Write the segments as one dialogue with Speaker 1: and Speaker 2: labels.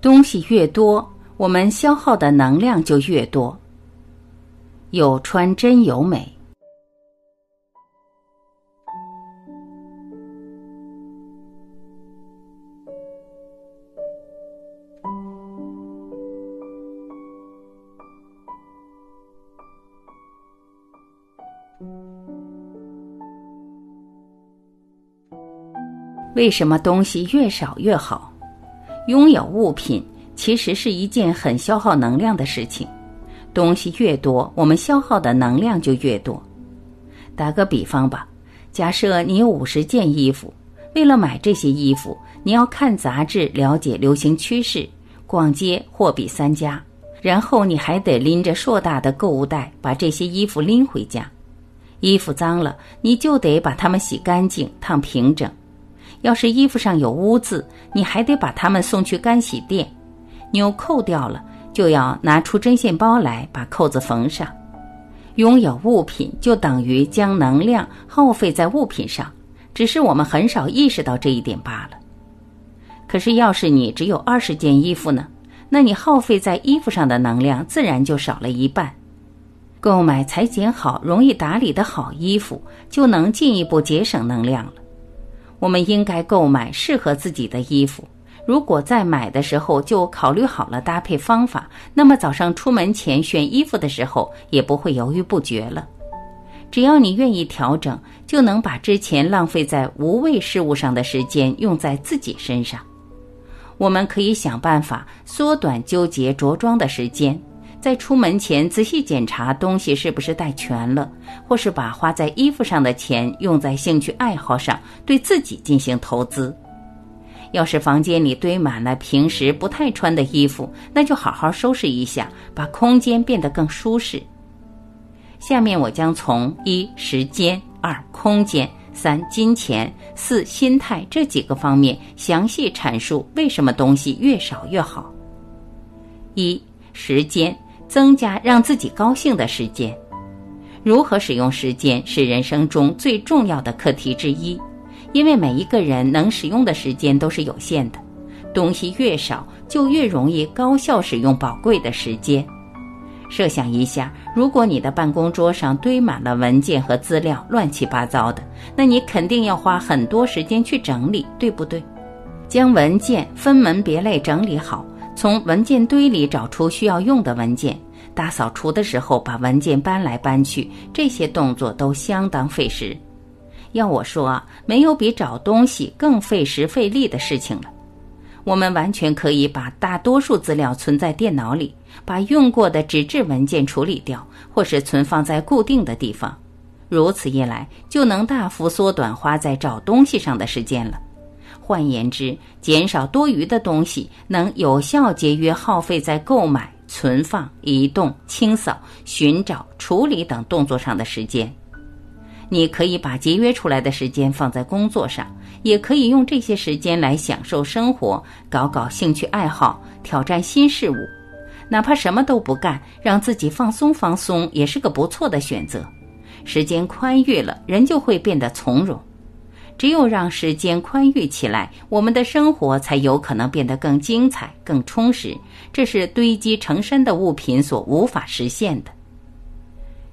Speaker 1: 东西越多，我们消耗的能量就越多。有穿真有美。为什么东西越少越好？拥有物品其实是一件很消耗能量的事情。东西越多，我们消耗的能量就越多。打个比方吧，假设你有五十件衣服，为了买这些衣服，你要看杂志了解流行趋势，逛街货比三家，然后你还得拎着硕大的购物袋把这些衣服拎回家。衣服脏了，你就得把它们洗干净、烫平整。要是衣服上有污渍，你还得把它们送去干洗店。纽扣掉了，就要拿出针线包来把扣子缝上。拥有物品就等于将能量耗费在物品上，只是我们很少意识到这一点罢了。可是，要是你只有二十件衣服呢？那你耗费在衣服上的能量自然就少了一半。购买裁剪好、容易打理的好衣服，就能进一步节省能量了。我们应该购买适合自己的衣服。如果在买的时候就考虑好了搭配方法，那么早上出门前选衣服的时候也不会犹豫不决了。只要你愿意调整，就能把之前浪费在无谓事物上的时间用在自己身上。我们可以想办法缩短纠结着装的时间。在出门前仔细检查东西是不是带全了，或是把花在衣服上的钱用在兴趣爱好上，对自己进行投资。要是房间里堆满了平时不太穿的衣服，那就好好收拾一下，把空间变得更舒适。下面我将从一时间、二空间、三金钱、四心态这几个方面详细阐述为什么东西越少越好。一时间。增加让自己高兴的时间，如何使用时间是人生中最重要的课题之一。因为每一个人能使用的时间都是有限的，东西越少，就越容易高效使用宝贵的时间。设想一下，如果你的办公桌上堆满了文件和资料，乱七八糟的，那你肯定要花很多时间去整理，对不对？将文件分门别类整理好。从文件堆里找出需要用的文件，大扫除的时候把文件搬来搬去，这些动作都相当费时。要我说啊，没有比找东西更费时费力的事情了。我们完全可以把大多数资料存在电脑里，把用过的纸质文件处理掉，或是存放在固定的地方。如此一来，就能大幅缩短花在找东西上的时间了。换言之，减少多余的东西，能有效节约耗费在购买、存放、移动、清扫、寻找、处理等动作上的时间。你可以把节约出来的时间放在工作上，也可以用这些时间来享受生活，搞搞兴趣爱好，挑战新事物。哪怕什么都不干，让自己放松放松，也是个不错的选择。时间宽裕了，人就会变得从容。只有让时间宽裕起来，我们的生活才有可能变得更精彩、更充实。这是堆积成山的物品所无法实现的。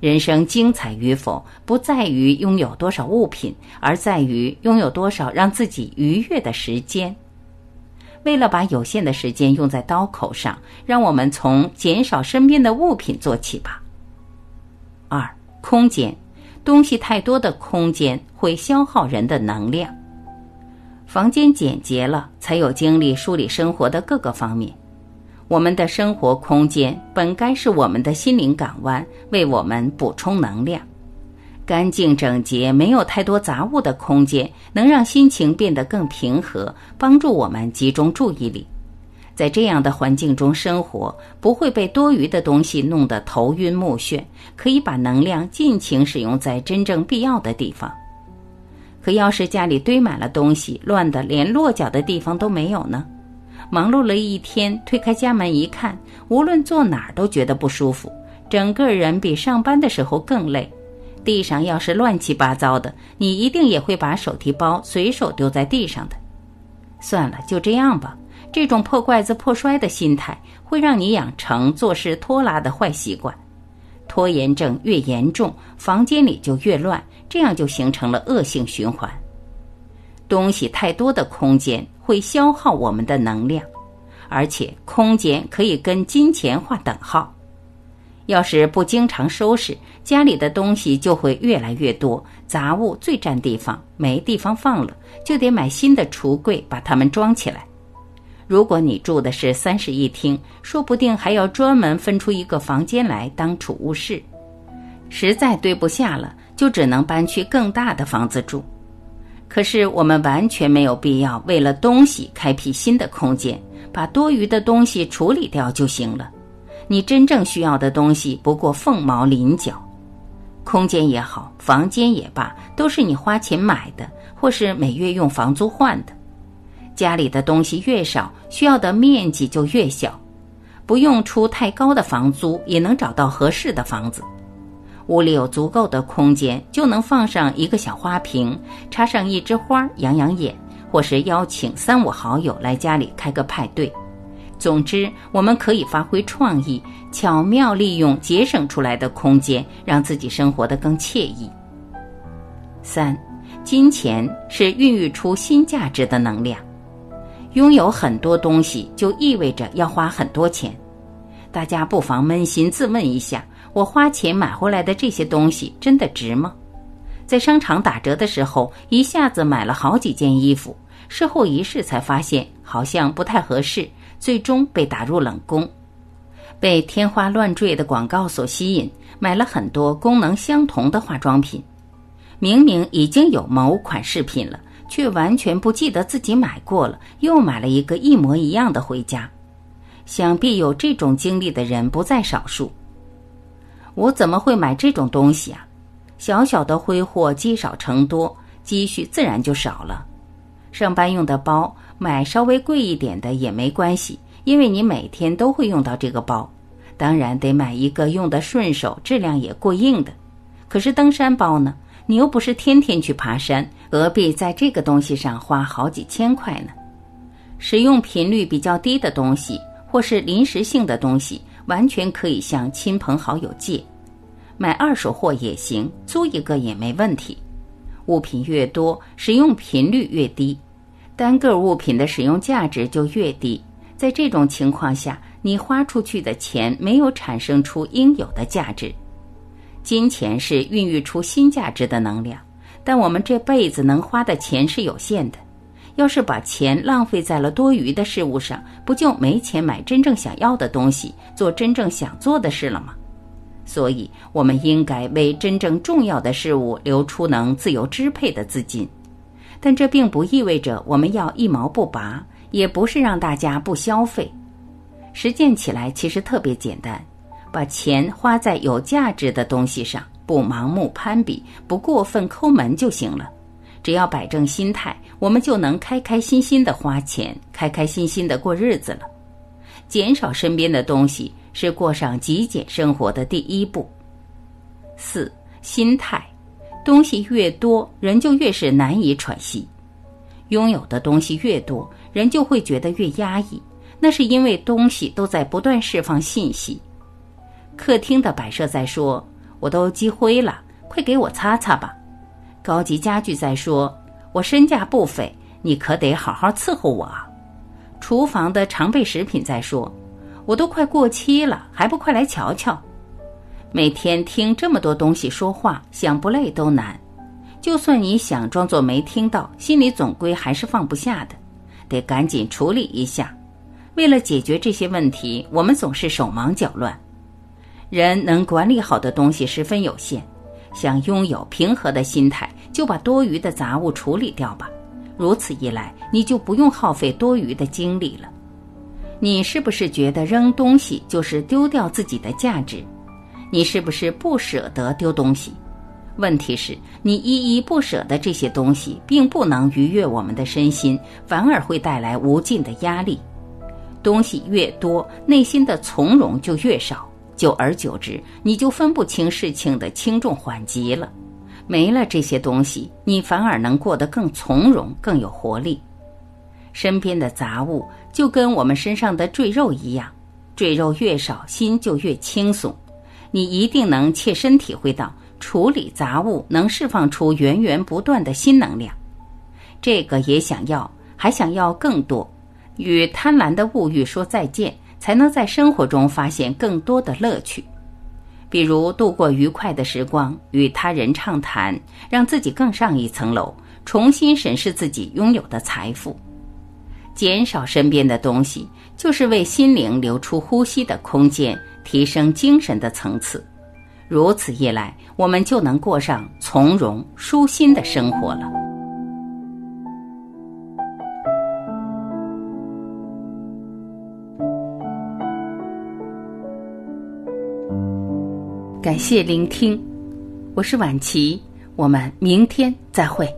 Speaker 1: 人生精彩与否，不在于拥有多少物品，而在于拥有多少让自己愉悦的时间。为了把有限的时间用在刀口上，让我们从减少身边的物品做起吧。二、空间。东西太多的空间会消耗人的能量。房间简洁了，才有精力梳理生活的各个方面。我们的生活空间本该是我们的心灵港湾，为我们补充能量。干净整洁、没有太多杂物的空间，能让心情变得更平和，帮助我们集中注意力。在这样的环境中生活，不会被多余的东西弄得头晕目眩，可以把能量尽情使用在真正必要的地方。可要是家里堆满了东西，乱得连落脚的地方都没有呢？忙碌了一天，推开家门一看，无论坐哪儿都觉得不舒服，整个人比上班的时候更累。地上要是乱七八糟的，你一定也会把手提包随手丢在地上的。算了，就这样吧。这种破罐子破摔的心态会让你养成做事拖拉的坏习惯。拖延症越严重，房间里就越乱，这样就形成了恶性循环。东西太多的空间会消耗我们的能量，而且空间可以跟金钱划等号。要是不经常收拾，家里的东西就会越来越多，杂物最占地方，没地方放了，就得买新的橱柜把它们装起来。如果你住的是三室一厅，说不定还要专门分出一个房间来当储物室。实在堆不下了，就只能搬去更大的房子住。可是我们完全没有必要为了东西开辟新的空间，把多余的东西处理掉就行了。你真正需要的东西不过凤毛麟角，空间也好，房间也罢，都是你花钱买的，或是每月用房租换的。家里的东西越少，需要的面积就越小，不用出太高的房租，也能找到合适的房子。屋里有足够的空间，就能放上一个小花瓶，插上一枝花养养眼，或是邀请三五好友来家里开个派对。总之，我们可以发挥创意，巧妙利用节省出来的空间，让自己生活得更惬意。三，金钱是孕育出新价值的能量。拥有很多东西，就意味着要花很多钱。大家不妨扪心自问一下：我花钱买回来的这些东西，真的值吗？在商场打折的时候，一下子买了好几件衣服，事后一试才发现好像不太合适。最终被打入冷宫，被天花乱坠的广告所吸引，买了很多功能相同的化妆品。明明已经有某款饰品了，却完全不记得自己买过了，又买了一个一模一样的回家。想必有这种经历的人不在少数。我怎么会买这种东西啊？小小的挥霍积少成多，积蓄自然就少了。上班用的包。买稍微贵一点的也没关系，因为你每天都会用到这个包。当然得买一个用的顺手、质量也过硬的。可是登山包呢？你又不是天天去爬山，何必在这个东西上花好几千块呢？使用频率比较低的东西，或是临时性的东西，完全可以向亲朋好友借，买二手货也行，租一个也没问题。物品越多，使用频率越低。单个物品的使用价值就越低，在这种情况下，你花出去的钱没有产生出应有的价值。金钱是孕育出新价值的能量，但我们这辈子能花的钱是有限的。要是把钱浪费在了多余的事物上，不就没钱买真正想要的东西，做真正想做的事了吗？所以，我们应该为真正重要的事物留出能自由支配的资金。但这并不意味着我们要一毛不拔，也不是让大家不消费。实践起来其实特别简单，把钱花在有价值的东西上，不盲目攀比，不过分抠门就行了。只要摆正心态，我们就能开开心心的花钱，开开心心的过日子了。减少身边的东西是过上极简生活的第一步。四心态。东西越多，人就越是难以喘息；拥有的东西越多，人就会觉得越压抑。那是因为东西都在不断释放信息。客厅的摆设在说：“我都积灰了，快给我擦擦吧。”高级家具在说：“我身价不菲，你可得好好伺候我啊。”厨房的常备食品在说：“我都快过期了，还不快来瞧瞧。”每天听这么多东西说话，想不累都难。就算你想装作没听到，心里总归还是放不下的，得赶紧处理一下。为了解决这些问题，我们总是手忙脚乱。人能管理好的东西十分有限，想拥有平和的心态，就把多余的杂物处理掉吧。如此一来，你就不用耗费多余的精力了。你是不是觉得扔东西就是丢掉自己的价值？你是不是不舍得丢东西？问题是，你依依不舍的这些东西，并不能愉悦我们的身心，反而会带来无尽的压力。东西越多，内心的从容就越少，久而久之，你就分不清事情的轻重缓急了。没了这些东西，你反而能过得更从容、更有活力。身边的杂物就跟我们身上的赘肉一样，赘肉越少，心就越轻松。你一定能切身体会到，处理杂物能释放出源源不断的新能量。这个也想要，还想要更多，与贪婪的物欲说再见，才能在生活中发现更多的乐趣。比如度过愉快的时光，与他人畅谈，让自己更上一层楼，重新审视自己拥有的财富。减少身边的东西，就是为心灵留出呼吸的空间，提升精神的层次。如此一来，我们就能过上从容舒心的生活了。感谢聆听，我是晚琪，我们明天再会。